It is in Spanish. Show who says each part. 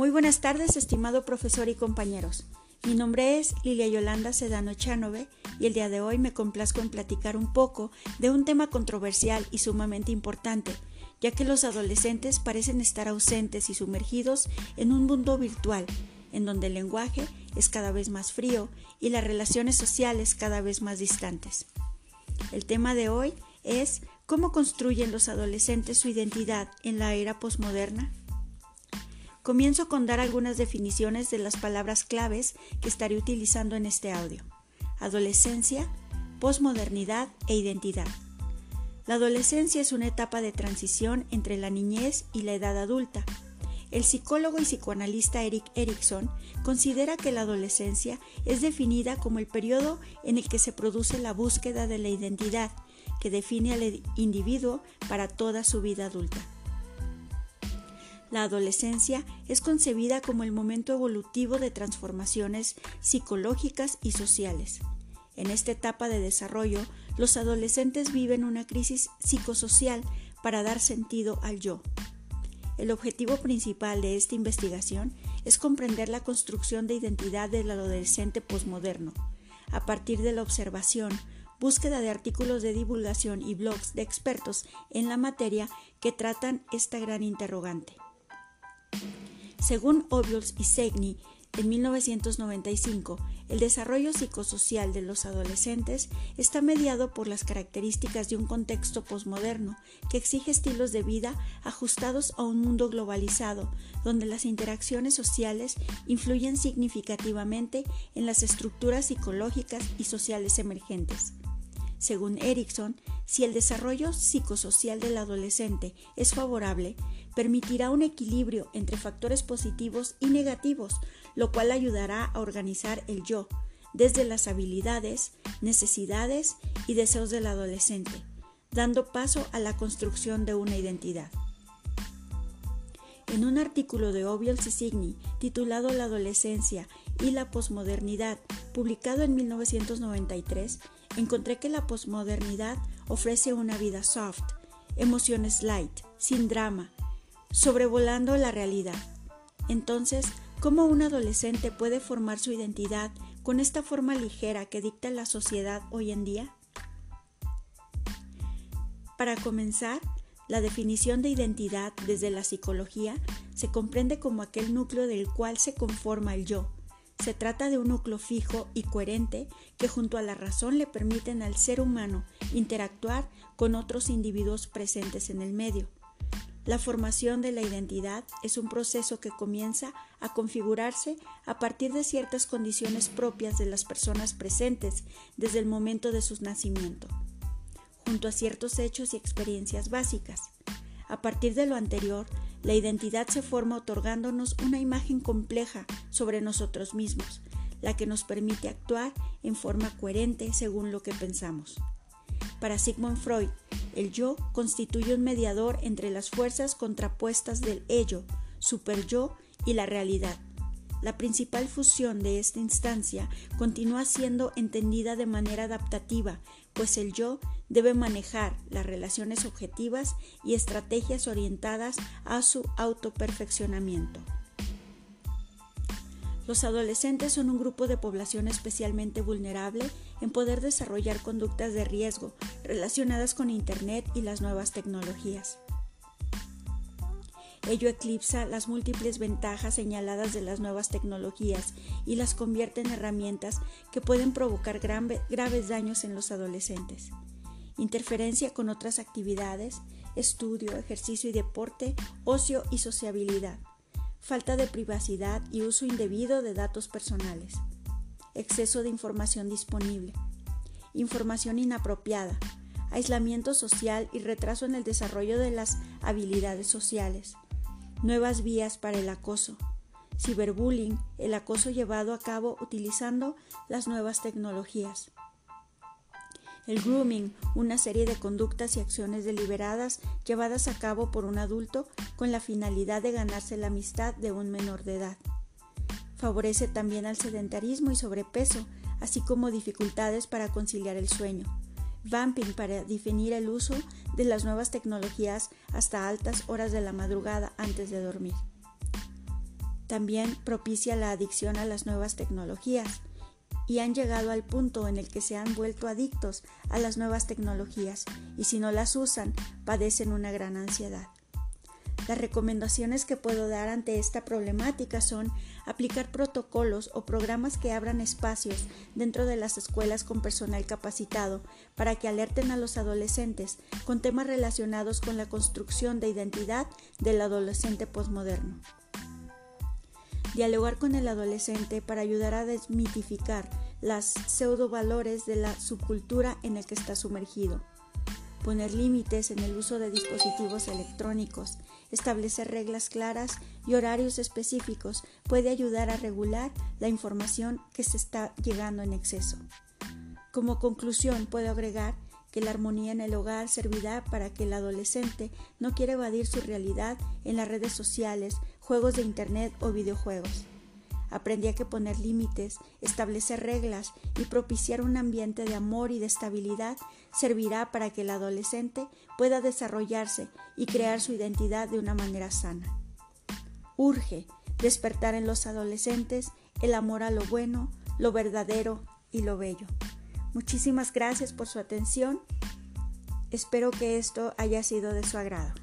Speaker 1: Muy buenas tardes, estimado profesor y compañeros. Mi nombre es Lilia Yolanda Sedano Chanove y el día de hoy me complazco en platicar un poco de un tema controversial y sumamente importante, ya que los adolescentes parecen estar ausentes y sumergidos en un mundo virtual, en donde el lenguaje es cada vez más frío y las relaciones sociales cada vez más distantes. El tema de hoy es cómo construyen los adolescentes su identidad en la era posmoderna. Comienzo con dar algunas definiciones de las palabras claves que estaré utilizando en este audio. Adolescencia, posmodernidad e identidad. La adolescencia es una etapa de transición entre la niñez y la edad adulta. El psicólogo y psicoanalista Eric Erikson considera que la adolescencia es definida como el periodo en el que se produce la búsqueda de la identidad que define al individuo para toda su vida adulta. La adolescencia es concebida como el momento evolutivo de transformaciones psicológicas y sociales. En esta etapa de desarrollo, los adolescentes viven una crisis psicosocial para dar sentido al yo. El objetivo principal de esta investigación es comprender la construcción de identidad del adolescente posmoderno, a partir de la observación, búsqueda de artículos de divulgación y blogs de expertos en la materia que tratan esta gran interrogante. Según Obiols y Segni, en 1995, el desarrollo psicosocial de los adolescentes está mediado por las características de un contexto posmoderno que exige estilos de vida ajustados a un mundo globalizado, donde las interacciones sociales influyen significativamente en las estructuras psicológicas y sociales emergentes. Según Erickson, si el desarrollo psicosocial del adolescente es favorable, permitirá un equilibrio entre factores positivos y negativos, lo cual ayudará a organizar el yo, desde las habilidades, necesidades y deseos del adolescente, dando paso a la construcción de una identidad. En un artículo de Obiols y Signi titulado La adolescencia y la posmodernidad, publicado en 1993, encontré que la posmodernidad ofrece una vida soft, emociones light, sin drama, sobrevolando la realidad. Entonces, ¿cómo un adolescente puede formar su identidad con esta forma ligera que dicta la sociedad hoy en día? Para comenzar, la definición de identidad desde la psicología se comprende como aquel núcleo del cual se conforma el yo, se trata de un núcleo fijo y coherente que junto a la razón le permiten al ser humano interactuar con otros individuos presentes en el medio. La formación de la identidad es un proceso que comienza a configurarse a partir de ciertas condiciones propias de las personas presentes desde el momento de su nacimiento, junto a ciertos hechos y experiencias básicas. A partir de lo anterior, la identidad se forma otorgándonos una imagen compleja sobre nosotros mismos, la que nos permite actuar en forma coherente según lo que pensamos. Para Sigmund Freud, el yo constituye un mediador entre las fuerzas contrapuestas del ello, superyo y la realidad. La principal fusión de esta instancia continúa siendo entendida de manera adaptativa, pues el yo debe manejar las relaciones objetivas y estrategias orientadas a su autoperfeccionamiento. Los adolescentes son un grupo de población especialmente vulnerable en poder desarrollar conductas de riesgo relacionadas con Internet y las nuevas tecnologías. Ello eclipsa las múltiples ventajas señaladas de las nuevas tecnologías y las convierte en herramientas que pueden provocar graves daños en los adolescentes interferencia con otras actividades, estudio, ejercicio y deporte, ocio y sociabilidad, falta de privacidad y uso indebido de datos personales, exceso de información disponible, información inapropiada, aislamiento social y retraso en el desarrollo de las habilidades sociales, nuevas vías para el acoso, ciberbullying, el acoso llevado a cabo utilizando las nuevas tecnologías, el grooming, una serie de conductas y acciones deliberadas llevadas a cabo por un adulto con la finalidad de ganarse la amistad de un menor de edad. Favorece también al sedentarismo y sobrepeso, así como dificultades para conciliar el sueño. Vamping para definir el uso de las nuevas tecnologías hasta altas horas de la madrugada antes de dormir. También propicia la adicción a las nuevas tecnologías y han llegado al punto en el que se han vuelto adictos a las nuevas tecnologías y si no las usan padecen una gran ansiedad. Las recomendaciones que puedo dar ante esta problemática son aplicar protocolos o programas que abran espacios dentro de las escuelas con personal capacitado para que alerten a los adolescentes con temas relacionados con la construcción de identidad del adolescente posmoderno. Dialogar con el adolescente para ayudar a desmitificar las pseudovalores de la subcultura en el que está sumergido poner límites en el uso de dispositivos electrónicos, establecer reglas claras y horarios específicos puede ayudar a regular la información que se está llegando en exceso. Como conclusión, puedo agregar que la armonía en el hogar servirá para que el adolescente no quiera evadir su realidad en las redes sociales, juegos de Internet o videojuegos. Aprendí a que poner límites, establecer reglas y propiciar un ambiente de amor y de estabilidad servirá para que el adolescente pueda desarrollarse y crear su identidad de una manera sana. Urge despertar en los adolescentes el amor a lo bueno, lo verdadero y lo bello. Muchísimas gracias por su atención. Espero que esto haya sido de su agrado.